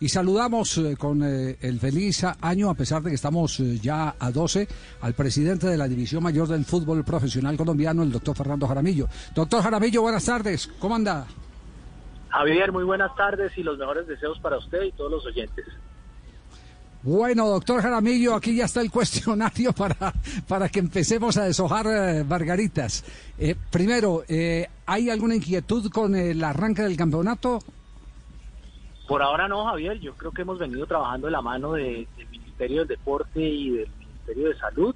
Y saludamos eh, con eh, el feliz año, a pesar de que estamos eh, ya a 12, al presidente de la División Mayor del Fútbol Profesional Colombiano, el doctor Fernando Jaramillo. Doctor Jaramillo, buenas tardes. ¿Cómo anda? Javier, muy buenas tardes y los mejores deseos para usted y todos los oyentes. Bueno, doctor Jaramillo, aquí ya está el cuestionario para, para que empecemos a deshojar margaritas. Primero, eh, ¿hay alguna inquietud con el arranque del campeonato? Por ahora no, Javier. Yo creo que hemos venido trabajando de la mano de- del Ministerio del Deporte y del Ministerio de Salud.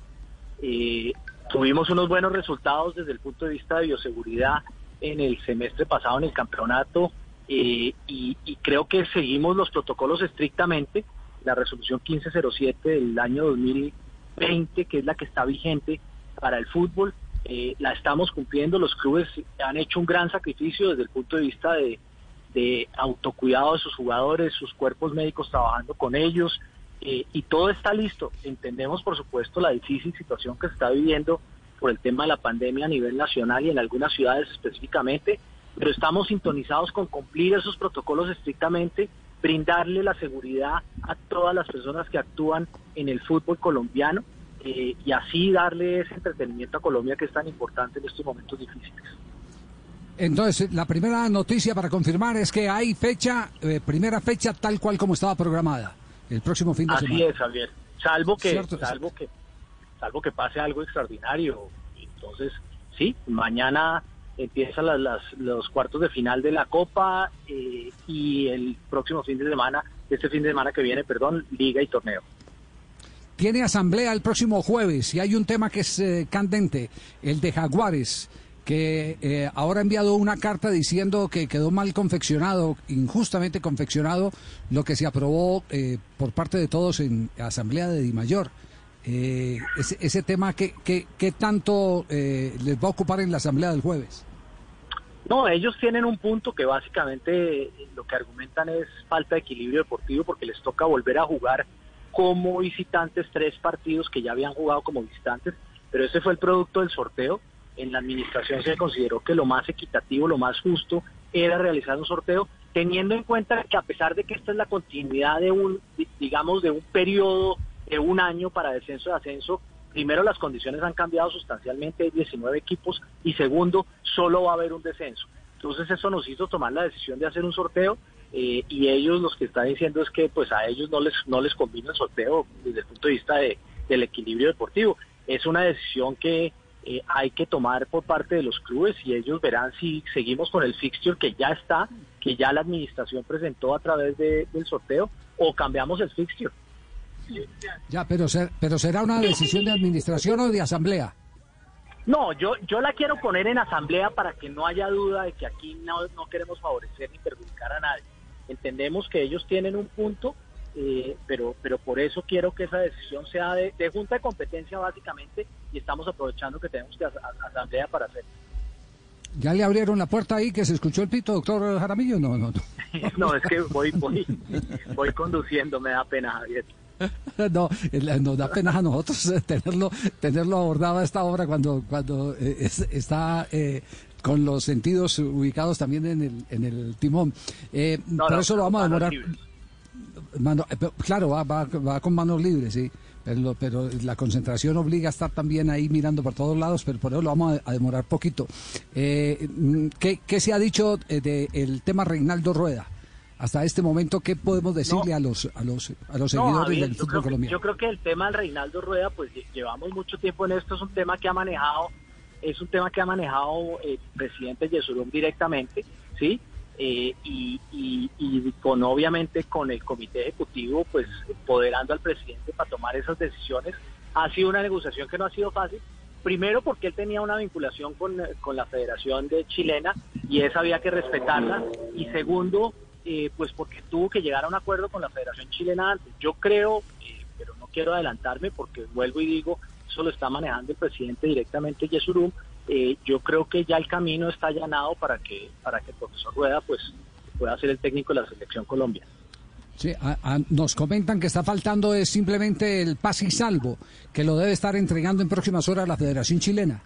Eh, tuvimos unos buenos resultados desde el punto de vista de bioseguridad en el semestre pasado en el campeonato eh, y, creo que seguimos los protocolos estrictamente. La resolución 1507 del año 2020, que es la que está vigente para el fútbol, eh, la estamos cumpliendo. Los clubes han hecho un gran sacrificio desde el punto de vista de, de autocuidado de sus jugadores, sus cuerpos médicos trabajando con ellos, eh, y todo está listo. Entendemos, por supuesto, la difícil situación que se está viviendo por el tema de la pandemia a nivel nacional y en algunas ciudades específicamente, pero estamos sintonizados con cumplir esos protocolos estrictamente, brindarle la seguridad a todas las personas que actúan en el fútbol colombiano eh, y así darle ese entretenimiento a Colombia que es tan importante en estos momentos difíciles. Entonces, la primera noticia para confirmar es que hay fecha, eh, primera fecha tal cual como estaba programada, el próximo fin de Así semana. es, Javier. Salvo que, Cierto, salvo que, salvo que pase algo extraordinario. Entonces, sí, mañana empiezan las, las- los cuartos de final de la Copa eh, y el próximo fin de semana, este fin de semana que viene, perdón, Liga y torneo. Tiene asamblea el próximo jueves y hay un tema que es eh, candente, el de Jaguares, que eh, ahora ha enviado una carta diciendo que quedó mal confeccionado, injustamente confeccionado, lo que se aprobó eh, por parte de todos en asamblea de Dimayor. Eh, ese, ese tema, ¿qué, qué, qué tanto eh, les va a ocupar en la asamblea del jueves? No, ellos tienen un punto que básicamente eh, lo que argumentan es falta de equilibrio deportivo porque les toca volver a jugar como visitantes tres partidos que ya habían jugado como visitantes, pero ese fue el producto del sorteo. En la administración se consideró que lo más equitativo, lo más justo era realizar un sorteo, teniendo en cuenta que a pesar de que esta es la continuidad de un, di- digamos, de un periodo de un año para descenso y ascenso, primero las condiciones han cambiado sustancialmente, hay 19 equipos, y segundo, solo va a haber un descenso. Entonces eso nos hizo tomar la decisión de hacer un sorteo eh, y ellos los que están diciendo es que pues a ellos no les no les convino el sorteo desde el punto de vista de, del equilibrio deportivo. Es una decisión que eh, hay que tomar por parte de los clubes y ellos verán si seguimos con el fixture que ya está, que ya la administración presentó a través de- del sorteo o cambiamos el fixture. Ya, pero, ser- pero será una decisión de administración o de asamblea. No, yo, yo la quiero poner en asamblea para que no haya duda de que aquí no, no queremos favorecer ni perjudicar a nadie. Entendemos que ellos tienen un punto, eh, pero, pero por eso quiero que esa decisión sea de, de junta de competencia básicamente y estamos aprovechando que tenemos que asamblea para hacer. ¿Ya le abrieron la puerta ahí que se escuchó el pito, doctor Jaramillo? No, no, no. No, es que voy, voy, voy conduciendo, me da pena, Javier. No, nos da pena a nosotros tenerlo, tenerlo abordado a esta hora cuando, cuando eh, es- está eh, con los sentidos ubicados también en el, en el timón. Eh, No, por no, eso lo vamos a demorar. Mano- eh, claro, va, va, va con manos libres, sí. Pero, pero la concentración obliga a estar también ahí mirando por todos lados, pero por eso lo vamos a, a demorar poquito. Eh, mm, ¿qué, qué se ha dicho eh, del tema Reinaldo Rueda? Hasta este momento, ¿qué podemos decirle a los a los a los No, seguidores Javier, del fútbol creo colombiano? yo creo que el tema del Reinaldo Rueda, pues lle- llevamos mucho tiempo en esto, es un tema que ha manejado, es un tema que ha manejado el presidente Yesurum directamente, ¿sí? Eh, y, con obviamente con el comité ejecutivo, pues empoderando al presidente para tomar esas decisiones. Ha sido una negociación que no ha sido fácil, primero porque él tenía una vinculación con, con la Federación de Chilena y esa había que respetarla, y segundo eh, pues porque tuvo que llegar a un acuerdo con la Federación Chilena antes. Yo creo, eh, pero no quiero adelantarme porque vuelvo y digo, eso lo está manejando el presidente directamente Yesurum, eh, yo creo que ya el camino está allanado para que, para que el profesor Rueda pues pueda ser el técnico de la selección Colombia. Sí, nos comentan que está faltando es simplemente el pase y salvo, que lo debe estar entregando en próximas horas la Federación Chilena.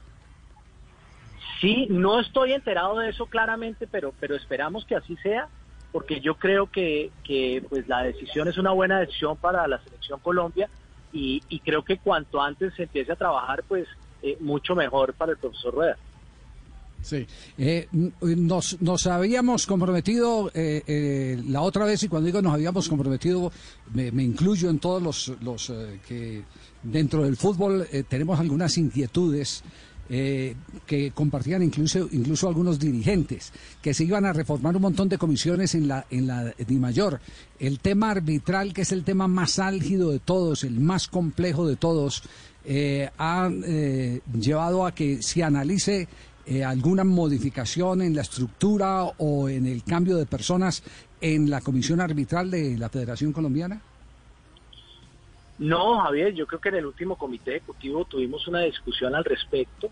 Sí, no estoy enterado de eso claramente, pero, pero esperamos que así sea, porque yo creo que, que pues la decisión es una buena decisión para la selección Colombia y, y creo que cuanto antes se empiece a trabajar, pues eh, mucho mejor para el profesor Rueda. Sí, eh, nos, nos habíamos comprometido eh, eh, la otra vez y cuando digo nos habíamos comprometido me, me incluyo en todos los, los eh, que dentro del fútbol eh, tenemos algunas inquietudes eh, que compartían incluso, incluso algunos dirigentes, que se iban a reformar un montón de comisiones en la, en la DIMAYOR. El tema arbitral, que es el tema más álgido de todos, el más complejo de todos, eh, ha eh, llevado a que se analice eh, alguna modificación en la estructura o en el cambio de personas en la comisión arbitral de la Federación Colombiana? No, Javier, yo creo que en el último comité ejecutivo tuvimos una discusión al respecto.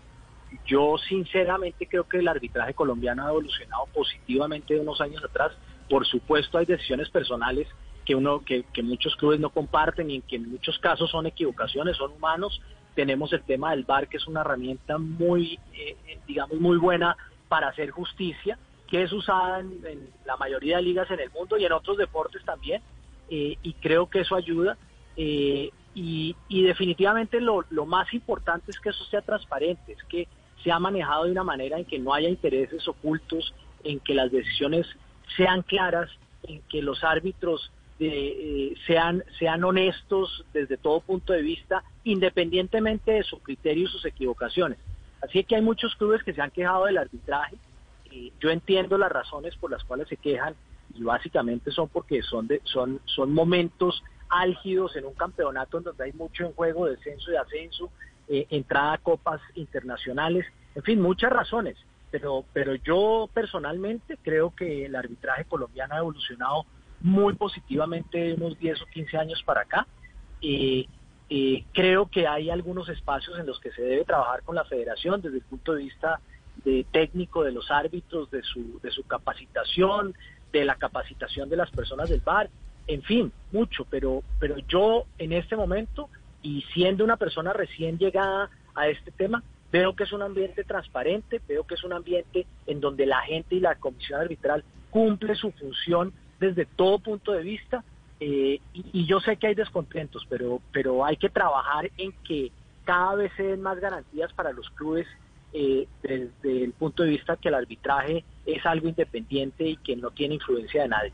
Yo sinceramente creo que el arbitraje colombiano ha evolucionado positivamente de unos años atrás. Por supuesto hay decisiones personales que uno que, que muchos clubes no comparten y que en muchos casos son equivocaciones, son humanos. Tenemos el tema del VAR que es una herramienta muy, eh, digamos, muy buena para hacer justicia, que es usada en, en, la mayoría de ligas en el mundo y en otros deportes también. Eh, y creo que eso ayuda. Eh, y, y, definitivamente lo, lo, más importante es que eso sea transparente, es que sea manejado de una manera en que no haya intereses ocultos, en que las decisiones sean claras, en que los árbitros eh, sean, sean honestos desde todo punto de vista, independientemente de su criterio y sus equivocaciones. Así que hay muchos clubes que se han quejado del arbitraje. Eh, yo entiendo las razones por las cuales se quejan y básicamente son porque son, de, son, son momentos álgidos en un campeonato en donde hay mucho en juego, descenso y ascenso, eh, entrada a copas internacionales, en fin, muchas razones. Pero, pero yo personalmente creo que el arbitraje colombiano ha evolucionado muy positivamente de unos 10 o 15 años para acá. Eh, eh, creo que hay algunos espacios en los que se debe trabajar con la federación desde el punto de vista de técnico de los árbitros, de su, de su capacitación, de la capacitación de las personas del bar, en fin, mucho, pero, pero yo en este momento, y siendo una persona recién llegada a este tema, veo que es un ambiente transparente, veo que es un ambiente en donde la gente y la comisión arbitral cumple su función desde todo punto de vista, eh, y, yo sé que hay descontentos, pero, pero hay que trabajar en que cada vez se den más garantías para los clubes eh, desde el punto de vista que el arbitraje es algo independiente y que no tiene influencia de nadie.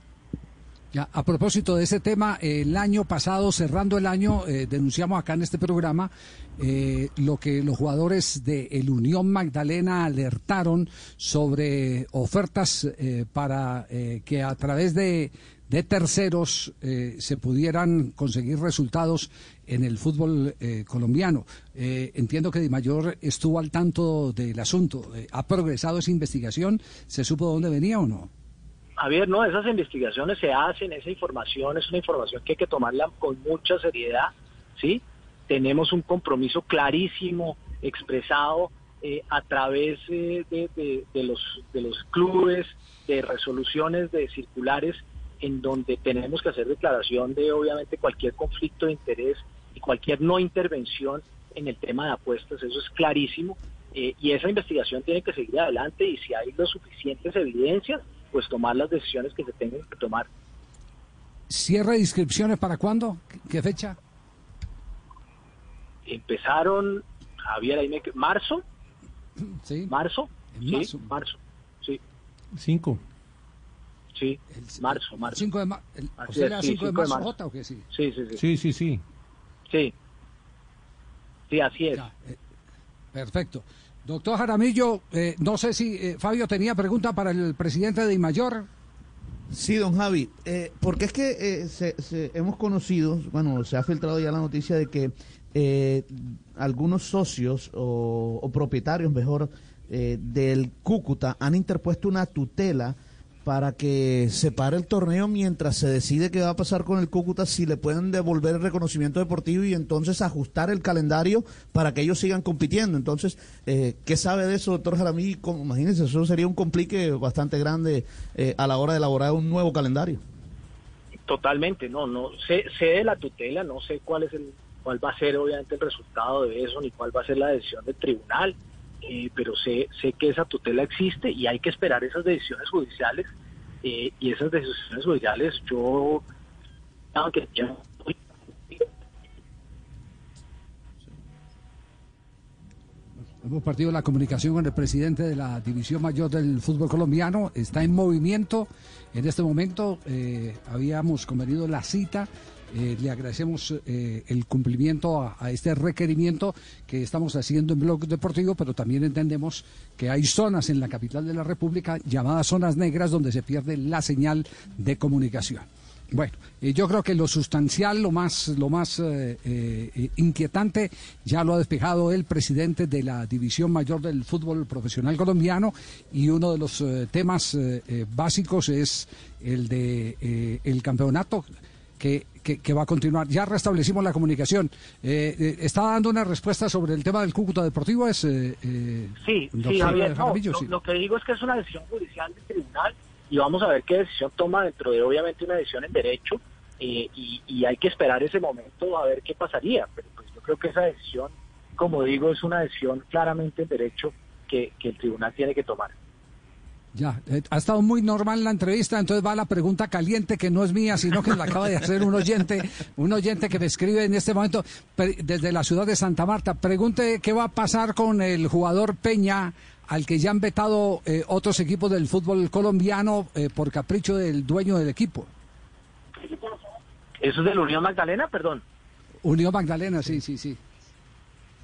Ya, a propósito de ese tema, el año pasado, cerrando el año, eh, denunciamos acá en este programa eh, lo que los jugadores de el Unión Magdalena alertaron sobre ofertas eh, para que a través de, de terceros se pudieran conseguir resultados en el fútbol colombiano. entiendo que Di Mayor estuvo al tanto del asunto. ¿Ha progresado esa investigación? ¿Se supo de dónde venía o no? Javier, no, esas investigaciones se hacen, esa información es una información que hay que tomarla con mucha seriedad, ¿sí? Tenemos un compromiso clarísimo, expresado eh, a través eh, de, de, de, los, de los clubes, de resoluciones, de circulares, en donde tenemos que hacer declaración de obviamente cualquier conflicto de interés y cualquier no intervención en el tema de apuestas, eso es clarísimo, eh, y esa investigación tiene que seguir adelante y si hay las suficientes evidencias, pues tomar las decisiones que se tengan que tomar. ¿Cierre de inscripciones para cuándo? ¿Qué fecha? Empezaron, Javier, ahí me... ¿Marzo? Sí. ¿Marzo? En marzo. Sí, marzo, sí. Cinco. Sí, marzo, marzo. 5 de, ma el, ¿O sea, es, sí, 5 de cinco de marzo, marzo. Jota, o qué sí? Sí, sí, sí. Sí, sí, sí. Sí, sí así es. Ya, eh, perfecto. Doctor Jaramillo, eh, no sé si eh, Fabio tenía pregunta para el presidente de Imayor. Sí, don Javi, eh, porque es que eh, se, se, hemos conocido, bueno, se ha filtrado ya la noticia de que eh, algunos socios o, o propietarios, mejor, del Cúcuta han interpuesto una tutela para que se pare el torneo mientras se decide qué va a pasar con el Cúcuta, si le pueden devolver el reconocimiento deportivo y entonces ajustar el calendario para que ellos sigan compitiendo. Entonces, eh, ¿qué sabe de eso, doctor Jaramí? Imagínense, eso sería un complique bastante grande eh, a la hora de elaborar un nuevo calendario. Totalmente, no, no sé, sé de la tutela, no sé cuál es el, cuál va a ser obviamente el resultado de eso, ni cuál va a ser la decisión del tribunal eh, pero sé, sé que esa tutela existe y hay que esperar esas decisiones judiciales eh, y esas decisiones judiciales yo aunque ya Hemos partido la comunicación con el presidente de la División Mayor del Fútbol Colombiano. Está en movimiento en este momento. Eh, habíamos convenido la cita eh, le agradecemos eh, el cumplimiento a, este requerimiento que estamos haciendo en Blog Deportivo, pero también entendemos que hay zonas en la capital de la República llamadas zonas negras donde se pierde la señal de comunicación. Bueno, eh, yo creo que lo sustancial, lo más, lo más inquietante, ya lo ha despejado el presidente de la División Mayor del Fútbol Profesional Colombiano y uno de los temas básicos es el de el campeonato que, va a continuar. Ya restablecimos la comunicación. Eh, eh, ¿Está dando una respuesta sobre el tema del Cúcuta Deportivo? Es, eh, sí, sí, Javier, Lo, que digo es que es una decisión judicial del tribunal y vamos a ver qué decisión toma dentro de obviamente una decisión en derecho y, hay que esperar ese momento a ver qué pasaría. Pero pues yo creo que esa decisión, como digo, es una decisión claramente en derecho que el tribunal tiene que tomar. Ya, eh, ha estado muy normal la entrevista, entonces va la pregunta caliente que no es mía, sino que la acaba de hacer un oyente, un oyente que me escribe en este momento desde la ciudad de Santa Marta. Pregunte qué va a pasar con el jugador Peña, al que ya han vetado eh, otros equipos del fútbol colombiano eh, por capricho del dueño del equipo. ¿Eso es de la Unión Magdalena, perdón? Unión Magdalena, sí, sí, sí.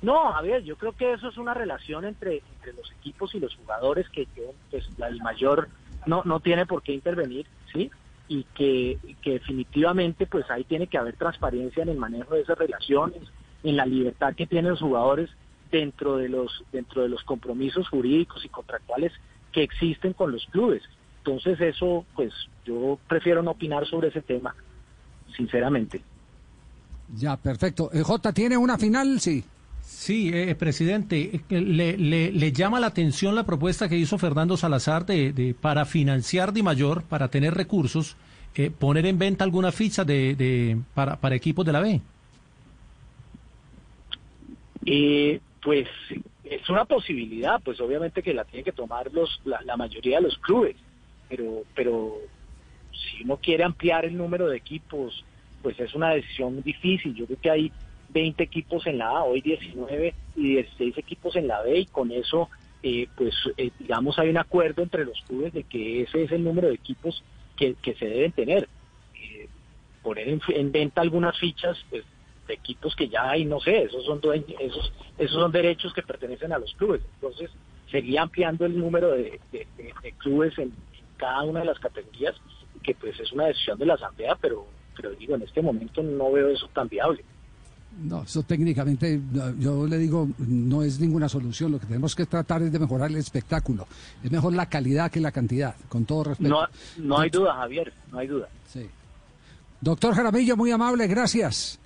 No, Javier, yo creo que eso es una relación entre, entre los equipos y los jugadores que, pues, el mayor no, no tiene por qué intervenir, ¿sí? Y que, que definitivamente pues ahí tiene que haber transparencia en el manejo de esas relaciones, en la libertad que tienen los jugadores dentro de los dentro de los compromisos jurídicos y contractuales que existen con los clubes. Entonces eso, pues yo prefiero no opinar sobre ese tema, sinceramente. Ya, perfecto. Eh, J, ¿tiene una final? Sí. Sí, eh, presidente, eh, le, le, llama la atención la propuesta que hizo Fernando Salazar de, de para financiar Di Mayor, para tener recursos, eh, poner en venta alguna ficha de, de para, para equipos de la B. pues es una posibilidad, pues obviamente que la tienen que tomar los, la, la mayoría de los clubes, pero, pero si uno quiere ampliar el número de equipos, pues es una decisión difícil. Yo creo que hay 20 equipos en la A, hoy 19 y 16 equipos en la B y con eso eh, pues eh, digamos hay un acuerdo entre los clubes de que ese es el número de equipos que, se deben tener. Eh, poner en, venta algunas fichas pues, de equipos que ya hay, no sé, esos son esos, esos son derechos que pertenecen a los clubes. Entonces seguía ampliando el número de, clubes en, cada una de las categorías, que pues es una decisión de la Asamblea, pero, pero digo, en este momento no veo eso tan viable. No, eso técnicamente, yo le digo, no es ninguna solución. Lo que tenemos que tratar es de mejorar el espectáculo. Es mejor la calidad que la cantidad, con todo respeto. No, no hay duda, Javier, no hay duda. Sí. Doctor Jaramillo, muy amable, gracias.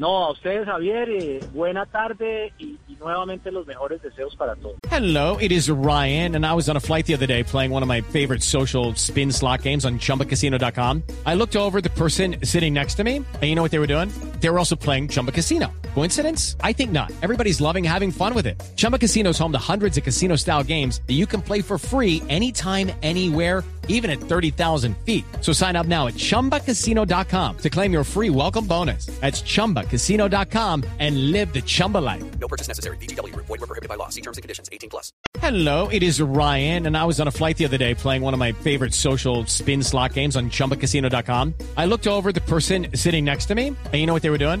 No, a ustedes, Javier, eh, buena tarde y, y, nuevamente los mejores deseos para todos. Hello, it is Ryan, and I was on a flight the other day playing one of my favorite social spin slot games on chumbacasino.com. I looked over the person sitting next to me, and you know what they were doing? They were also playing Chumba Casino. Coincidence? I think not. Everybody's loving having fun with it. Chumba Casino is home to hundreds of casino style games that you can play for free anytime, anywhere even at 30,000 feet. So sign up now at ChumbaCasino.com to claim your free welcome bonus. That's ChumbaCasino.com and live the Chumba life. No purchase necessary. BGW. Void were prohibited by law. See terms and conditions. 18 plus. Hello, it is Ryan, and I was on a flight the other day playing one of my favorite social spin slot games on ChumbaCasino.com. I looked over the person sitting next to me, and you know what they were doing?